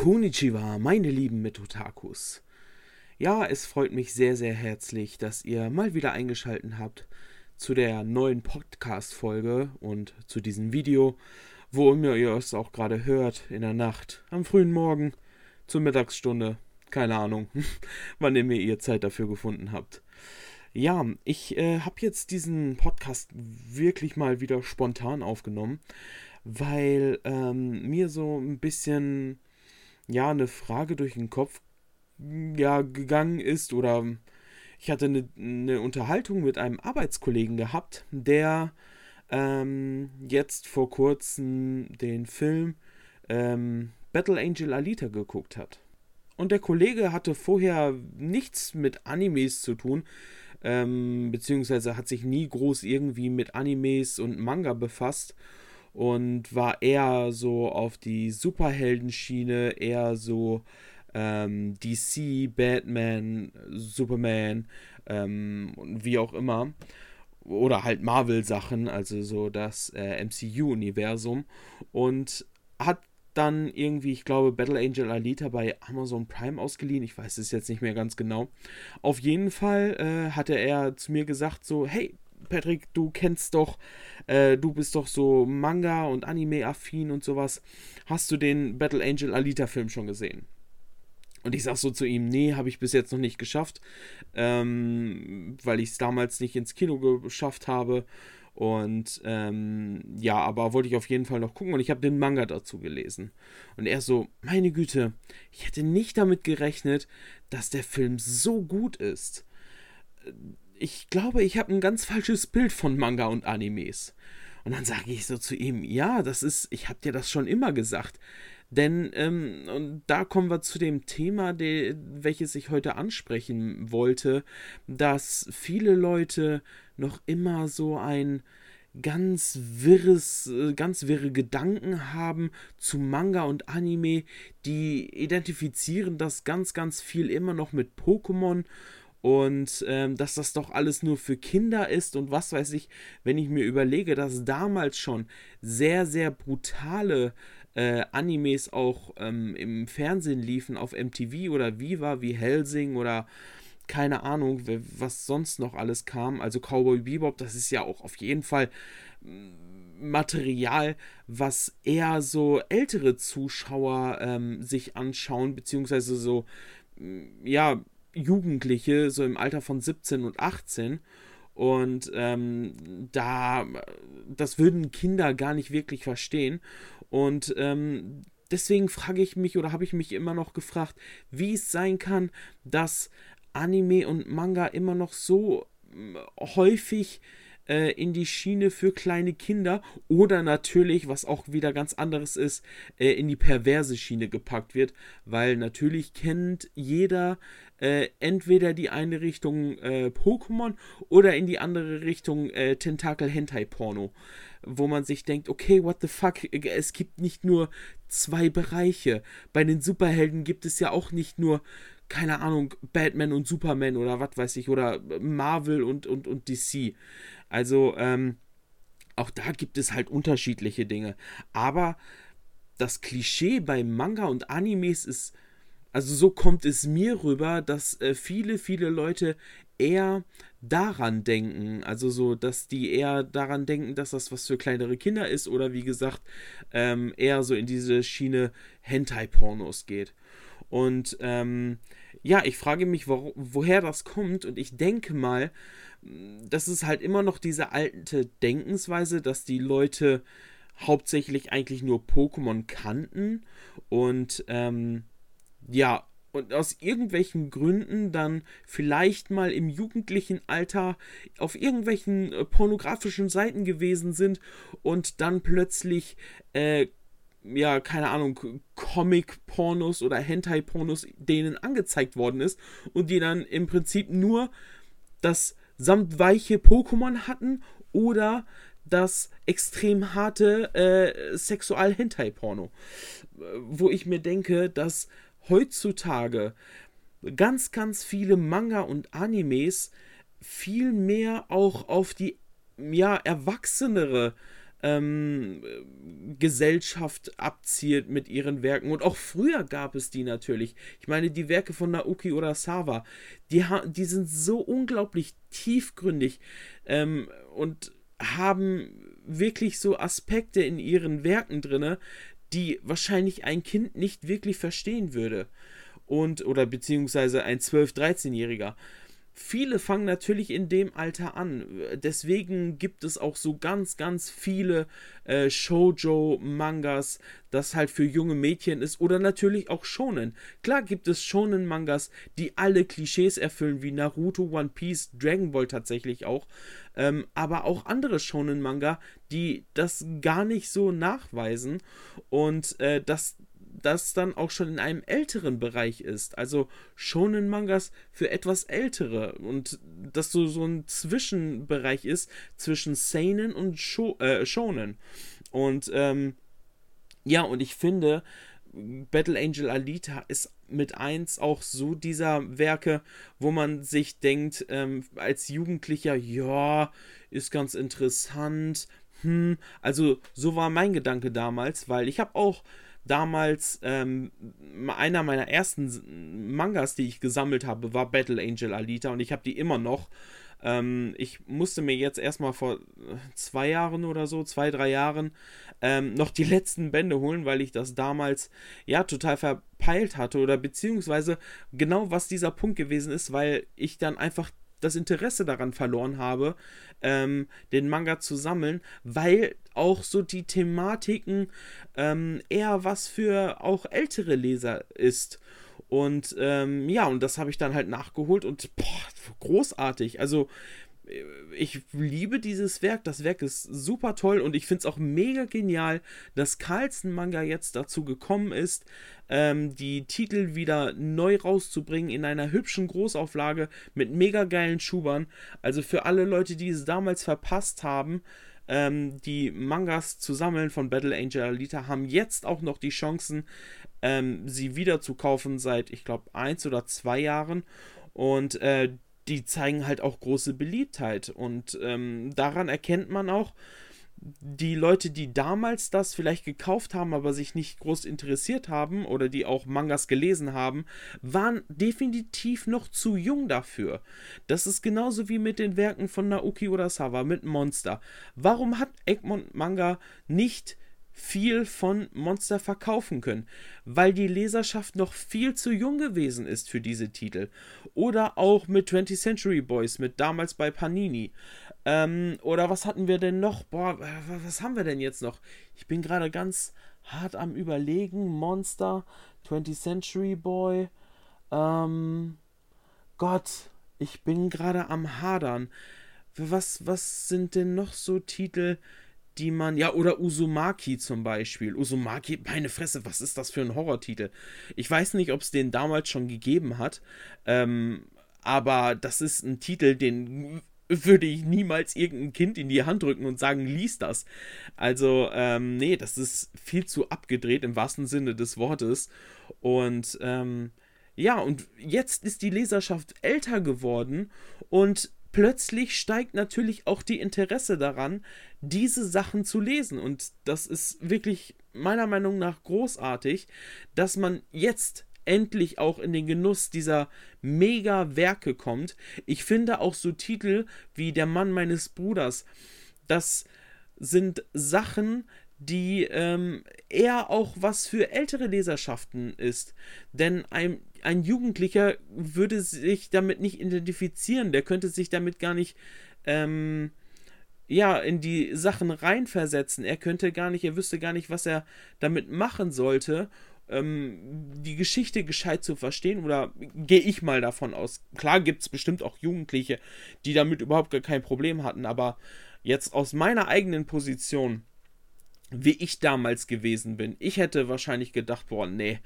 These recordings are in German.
Konnichiwa, meine lieben Metotakus. Ja, es freut mich sehr, sehr herzlich, dass ihr mal wieder eingeschaltet habt zu der neuen Podcast-Folge und zu diesem Video, wo ihr es auch gerade hört, in der Nacht, am frühen Morgen, zur Mittagsstunde, keine Ahnung, wann ihr mir ihr Zeit dafür gefunden habt. Ja, ich äh, habe jetzt diesen Podcast wirklich mal wieder spontan aufgenommen, weil ähm, mir so ein bisschen ja eine Frage durch den Kopf ja gegangen ist oder ich hatte eine, eine Unterhaltung mit einem Arbeitskollegen gehabt, der ähm, jetzt vor kurzem den Film ähm, Battle Angel Alita geguckt hat. Und der Kollege hatte vorher nichts mit Animes zu tun, ähm, beziehungsweise hat sich nie groß irgendwie mit Animes und Manga befasst und war eher so auf die Superheldenschiene, eher so ähm, DC, Batman, Superman ähm, wie auch immer. Oder halt Marvel-Sachen, also so das äh, MCU-Universum. Und hat dann irgendwie, ich glaube, Battle Angel Alita bei Amazon Prime ausgeliehen. Ich weiß es jetzt nicht mehr ganz genau. Auf jeden Fall äh, hatte er zu mir gesagt: so, hey, Patrick, du kennst doch, äh, du bist doch so Manga und Anime-affin und sowas. Hast du den Battle Angel Alita-Film schon gesehen? Und ich sag so zu ihm, nee, habe ich bis jetzt noch nicht geschafft, ähm, weil ich es damals nicht ins Kino geschafft habe. Und ähm, ja, aber wollte ich auf jeden Fall noch gucken und ich habe den Manga dazu gelesen. Und er so, meine Güte, ich hätte nicht damit gerechnet, dass der Film so gut ist ich glaube, ich habe ein ganz falsches Bild von Manga und Animes. Und dann sage ich so zu ihm, ja, das ist, ich habe dir das schon immer gesagt. Denn, ähm, und da kommen wir zu dem Thema, de, welches ich heute ansprechen wollte, dass viele Leute noch immer so ein ganz wirres, äh, ganz wirre Gedanken haben zu Manga und Anime, die identifizieren das ganz, ganz viel immer noch mit Pokémon und ähm, dass das doch alles nur für Kinder ist und was weiß ich, wenn ich mir überlege, dass damals schon sehr, sehr brutale äh, Animes auch ähm, im Fernsehen liefen, auf MTV oder Viva, wie Helsing oder keine Ahnung, was sonst noch alles kam. Also Cowboy Bebop, das ist ja auch auf jeden Fall mm, Material, was eher so ältere Zuschauer ähm, sich anschauen, beziehungsweise so, mm, ja, Jugendliche, so im Alter von 17 und 18. Und ähm, da, das würden Kinder gar nicht wirklich verstehen. Und ähm, deswegen frage ich mich oder habe ich mich immer noch gefragt, wie es sein kann, dass Anime und Manga immer noch so häufig äh, in die Schiene für kleine Kinder oder natürlich, was auch wieder ganz anderes ist, äh, in die perverse Schiene gepackt wird, weil natürlich kennt jeder äh, entweder die eine Richtung äh, Pokémon oder in die andere Richtung äh, Tentakel Hentai Porno, wo man sich denkt, okay, what the fuck, es gibt nicht nur zwei Bereiche. Bei den Superhelden gibt es ja auch nicht nur keine Ahnung, Batman und Superman oder was weiß ich, oder Marvel und, und, und DC. Also, ähm, auch da gibt es halt unterschiedliche Dinge. Aber das Klischee bei Manga und Animes ist, also so kommt es mir rüber, dass äh, viele, viele Leute eher daran denken. Also so, dass die eher daran denken, dass das was für kleinere Kinder ist oder wie gesagt, ähm, eher so in diese Schiene Hentai-Pornos geht. Und ähm, ja, ich frage mich, wo, woher das kommt und ich denke mal, das ist halt immer noch diese alte Denkensweise, dass die Leute hauptsächlich eigentlich nur Pokémon kannten und ähm, ja, und aus irgendwelchen Gründen dann vielleicht mal im jugendlichen Alter auf irgendwelchen äh, pornografischen Seiten gewesen sind und dann plötzlich, äh, ja, keine Ahnung, Comic-Pornos oder Hentai-Pornos denen angezeigt worden ist und die dann im Prinzip nur das samt weiche Pokémon hatten oder das extrem harte äh, Sexual-Hentai-Porno. Wo ich mir denke, dass heutzutage ganz, ganz viele Manga und Animes viel mehr auch auf die ja, erwachsenere ähm, Gesellschaft abzielt mit ihren Werken. Und auch früher gab es die natürlich. Ich meine, die Werke von Naoki Urasawa, die, die sind so unglaublich tiefgründig ähm, und haben wirklich so Aspekte in ihren Werken drinne, die wahrscheinlich ein Kind nicht wirklich verstehen würde. Und, oder beziehungsweise ein 12-, 13-Jähriger viele fangen natürlich in dem Alter an. Deswegen gibt es auch so ganz, ganz viele äh, Shoujo-Mangas, das halt für junge Mädchen ist. Oder natürlich auch Shonen. Klar gibt es Shonen-Mangas, die alle Klischees erfüllen, wie Naruto, One Piece, Dragon Ball tatsächlich auch. Ähm, aber auch andere Shonen-Manga, die das gar nicht so nachweisen. Und äh, das das dann auch schon in einem älteren Bereich ist. Also schonen Mangas für etwas ältere und dass so, so ein Zwischenbereich ist zwischen Seinen und Sho äh, Shonen. Und ähm, ja, und ich finde, Battle Angel Alita ist mit eins auch so dieser Werke, wo man sich denkt, ähm, als Jugendlicher, ja, ist ganz interessant. Hm, also so war mein Gedanke damals, weil ich habe auch damals ähm, einer meiner ersten Mangas, die ich gesammelt habe, war Battle Angel Alita und ich habe die immer noch. Ähm, ich musste mir jetzt erstmal vor zwei Jahren oder so, zwei, drei Jahren, ähm, noch die letzten Bände holen, weil ich das damals ja total verpeilt hatte oder beziehungsweise genau was dieser Punkt gewesen ist, weil ich dann einfach das Interesse daran verloren habe, ähm, den Manga zu sammeln, weil auch so die Thematiken ähm, eher was für auch ältere Leser ist. Und ähm, ja, und das habe ich dann halt nachgeholt und boah, großartig. Also ich liebe dieses Werk. Das Werk ist super toll und ich finde es auch mega genial, dass Carlsen Manga jetzt dazu gekommen ist, ähm, die Titel wieder neu rauszubringen in einer hübschen Großauflage mit mega geilen Schubern. Also für alle Leute, die es damals verpasst haben, ähm, die Mangas zu sammeln von Battle Angel Alita, haben jetzt auch noch die Chancen, ähm, sie wieder zu kaufen seit, ich glaube, eins oder zwei Jahren. Und äh, die zeigen halt auch große Beliebtheit. Und ähm, daran erkennt man auch, die Leute, die damals das vielleicht gekauft haben, aber sich nicht groß interessiert haben oder die auch Mangas gelesen haben, waren definitiv noch zu jung dafür. Das ist genauso wie mit den Werken von Naoki Urasawa, mit Monster. Warum hat Egmont Manga nicht viel von Monster verkaufen können, weil die Leserschaft noch viel zu jung gewesen ist für diese Titel. Oder auch mit 20th Century Boys, mit damals bei Panini. Ähm, oder was hatten wir denn noch? Boah, was haben wir denn jetzt noch? Ich bin gerade ganz hart am Überlegen. Monster, 20th Century Boy. Ähm, Gott, ich bin gerade am Hadern. Was, was sind denn noch so Titel? Die man, ja, oder Uzumaki zum Beispiel. Uzumaki, meine Fresse, was ist das für ein Horrortitel? Ich weiß nicht, ob es den damals schon gegeben hat, ähm, aber das ist ein Titel, den würde ich niemals irgendein Kind in die Hand drücken und sagen, lies das. Also, ähm, nee, das ist viel zu abgedreht im wahrsten Sinne des Wortes. Und, ähm, ja, und jetzt ist die Leserschaft älter geworden und plötzlich steigt natürlich auch die Interesse daran, diese Sachen zu lesen. Und das ist wirklich meiner Meinung nach großartig, dass man jetzt endlich auch in den Genuss dieser Mega-Werke kommt. Ich finde auch so Titel wie Der Mann meines Bruders, das sind Sachen, die ähm, eher auch was für ältere Leserschaften ist. Denn ein, ein Jugendlicher würde sich damit nicht identifizieren, der könnte sich damit gar nicht ähm, ja, in die Sachen reinversetzen. Er könnte gar nicht, er wüsste gar nicht, was er damit machen sollte, ähm, die Geschichte gescheit zu verstehen. Oder gehe ich mal davon aus. Klar gibt es bestimmt auch Jugendliche, die damit überhaupt gar kein Problem hatten, aber jetzt aus meiner eigenen Position wie ich damals gewesen bin. Ich hätte wahrscheinlich gedacht, boah, nee,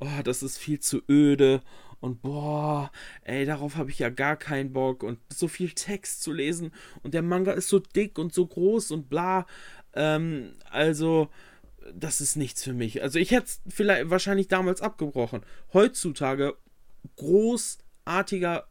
oh, das ist viel zu öde und boah, ey, darauf habe ich ja gar keinen Bock und so viel Text zu lesen und der Manga ist so dick und so groß und bla. Ähm, also, das ist nichts für mich. Also, ich hätte es vielleicht wahrscheinlich damals abgebrochen. Heutzutage großartiger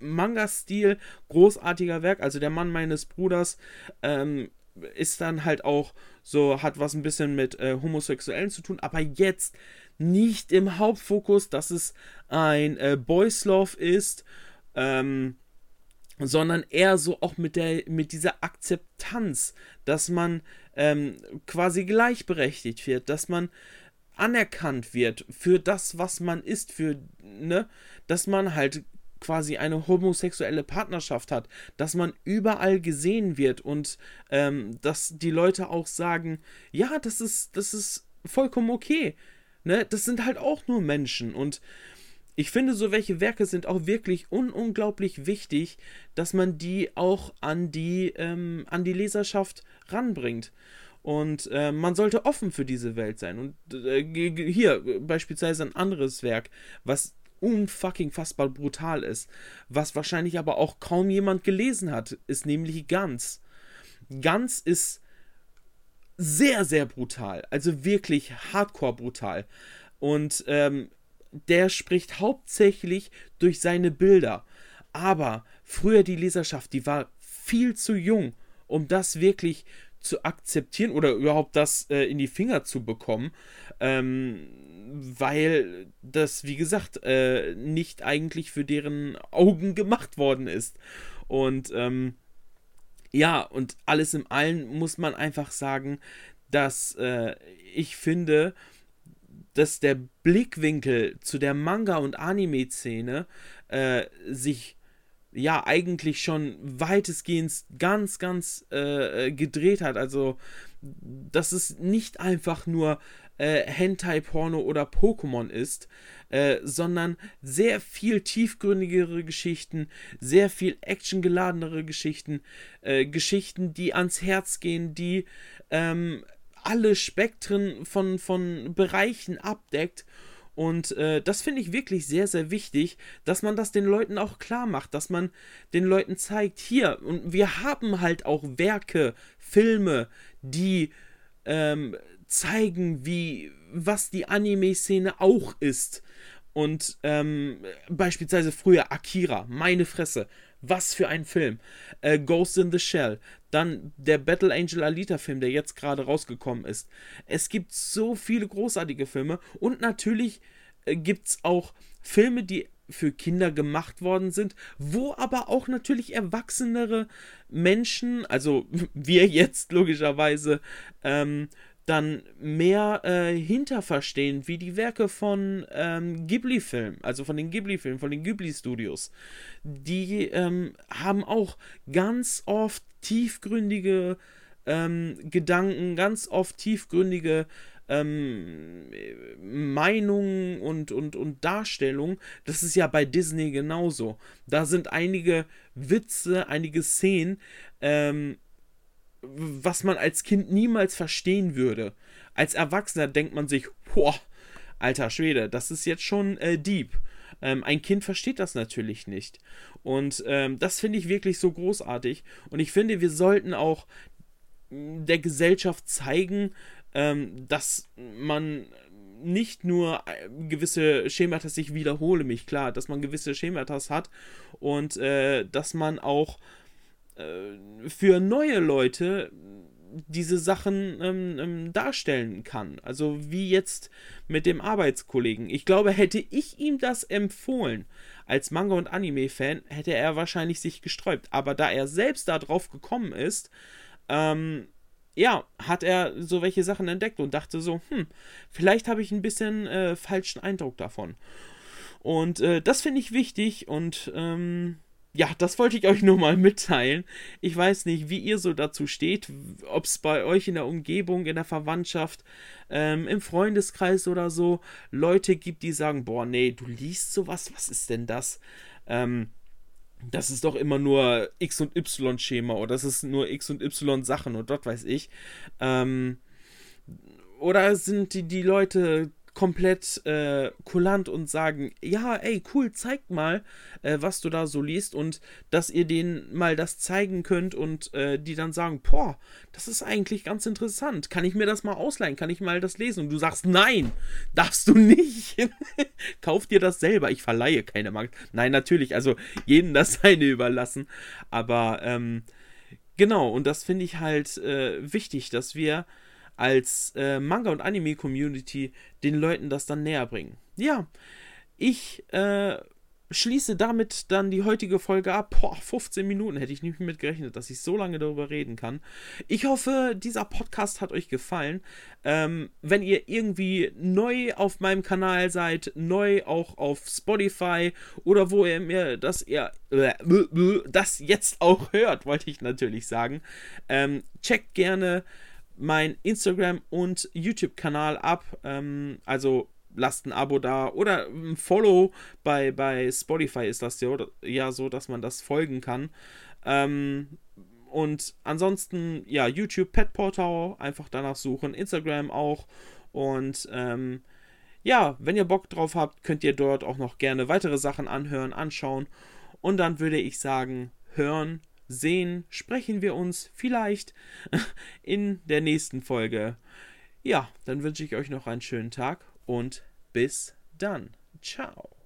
Manga-Stil, großartiger Werk. Also, der Mann meines Bruders, ähm, ist dann halt auch so, hat was ein bisschen mit äh, Homosexuellen zu tun, aber jetzt nicht im Hauptfokus, dass es ein äh, Boys Love ist, ähm, sondern eher so auch mit der mit dieser Akzeptanz, dass man ähm, quasi gleichberechtigt wird, dass man anerkannt wird für das, was man ist, für ne, dass man halt quasi eine homosexuelle Partnerschaft hat, dass man überall gesehen wird und ähm, dass die Leute auch sagen, ja, das ist, das ist vollkommen okay. Ne? Das sind halt auch nur Menschen und ich finde, so welche Werke sind auch wirklich un unglaublich wichtig, dass man die auch an die, ähm, an die Leserschaft ranbringt. Und äh, man sollte offen für diese Welt sein. Und äh, hier beispielsweise ein anderes Werk, was unfucking fassbar brutal ist, was wahrscheinlich aber auch kaum jemand gelesen hat, ist nämlich Ganz. Ganz ist sehr, sehr brutal, also wirklich hardcore brutal. Und ähm, der spricht hauptsächlich durch seine Bilder. Aber früher die Leserschaft, die war viel zu jung, um das wirklich zu akzeptieren oder überhaupt das äh, in die Finger zu bekommen, ähm, weil das, wie gesagt, äh, nicht eigentlich für deren Augen gemacht worden ist. Und ähm, ja, und alles im Allen muss man einfach sagen, dass äh, ich finde, dass der Blickwinkel zu der Manga- und Anime-Szene äh, sich ja eigentlich schon weitestgehend ganz, ganz äh, äh, gedreht hat. Also, dass es nicht einfach nur äh, Hentai-Porno oder Pokémon ist, äh, sondern sehr viel tiefgründigere Geschichten, sehr viel actiongeladenere Geschichten, äh, Geschichten, die ans Herz gehen, die ähm, alle Spektren von, von Bereichen abdeckt. Und äh, das finde ich wirklich sehr, sehr wichtig, dass man das den Leuten auch klar macht, dass man den Leuten zeigt, hier, und wir haben halt auch Werke, Filme, die ähm, zeigen, wie, was die Anime-Szene auch ist. Und ähm, beispielsweise früher Akira, meine Fresse, was für ein Film. Äh, Ghost in the Shell. Dann der Battle Angel Alita Film, der jetzt gerade rausgekommen ist. Es gibt so viele großartige Filme. Und natürlich äh, gibt es auch Filme, die für Kinder gemacht worden sind, wo aber auch natürlich erwachsenere Menschen, also wir jetzt logischerweise, ähm, dann mehr äh, hinterverstehen, wie die Werke von ähm, Ghibli-Filmen, also von den Ghibli-Filmen, von den Ghibli-Studios. Die ähm, haben auch ganz oft tiefgründige ähm, Gedanken, ganz oft tiefgründige ähm, Meinungen und, und, und Darstellungen. Das ist ja bei Disney genauso. Da sind einige Witze, einige Szenen, ähm, was man als Kind niemals verstehen würde. Als Erwachsener denkt man sich, boah, alter Schwede, das ist jetzt schon äh, deep. Ähm, ein Kind versteht das natürlich nicht. Und ähm, das finde ich wirklich so großartig. Und ich finde, wir sollten auch mm, der Gesellschaft zeigen, ähm, dass man nicht nur äh, gewisse Schemata, ich wiederhole mich, klar, dass man gewisse Schemata hat und äh, dass man auch für neue Leute diese Sachen ähm, ähm, darstellen kann. Also wie jetzt mit dem Arbeitskollegen. Ich glaube, hätte ich ihm das empfohlen als Manga- und Anime-Fan, hätte er wahrscheinlich sich gesträubt. Aber da er selbst da drauf gekommen ist, ähm, ja, hat er so welche Sachen entdeckt und dachte so, hm, vielleicht habe ich ein bisschen äh, falschen Eindruck davon. Und äh, das finde ich wichtig und ähm, ja, das wollte ich euch nur mal mitteilen. Ich weiß nicht, wie ihr so dazu steht, ob es bei euch in der Umgebung, in der Verwandtschaft, ähm, im Freundeskreis oder so Leute gibt, die sagen, boah, nee, du liest sowas, was ist denn das? Ähm, das ist doch immer nur X und Y-Schema oder das ist nur X und Y-Sachen und dort weiß ich. Ähm, oder sind die, die Leute komplett äh, kulant und sagen, ja, ey, cool, zeig mal, äh, was du da so liest und dass ihr denen mal das zeigen könnt und äh, die dann sagen, boah, das ist eigentlich ganz interessant. Kann ich mir das mal ausleihen? Kann ich mal das lesen? Und du sagst, nein, darfst du nicht. Kauf dir das selber. Ich verleihe keine Markt. Nein, natürlich, also jedem das seine überlassen. Aber ähm, Genau, und das finde ich halt äh, wichtig, dass wir als äh, Manga- und Anime-Community den Leuten das dann näher bringen. Ja, ich äh, schließe damit dann die heutige Folge ab. Boah, 15 Minuten hätte ich nicht mit gerechnet, dass ich so lange darüber reden kann. Ich hoffe, dieser Podcast hat euch gefallen. Ähm, wenn ihr irgendwie neu auf meinem Kanal seid, neu auch auf Spotify oder wo ihr mir das ihr äh, das jetzt auch hört, wollte ich natürlich sagen, ähm, checkt gerne mein Instagram und YouTube-Kanal ab. Ähm, also lasst ein Abo da oder ein Follow. Bei, bei Spotify ist das ja, ja so, dass man das folgen kann. Ähm, und ansonsten, ja, YouTube, Pet Portal, einfach danach suchen, Instagram auch. Und ähm, ja, wenn ihr Bock drauf habt, könnt ihr dort auch noch gerne weitere Sachen anhören, anschauen. Und dann würde ich sagen, hören, sehen, sprechen wir uns vielleicht in der nächsten Folge. Ja, dann wünsche ich euch noch einen schönen Tag und bis dann. Ciao.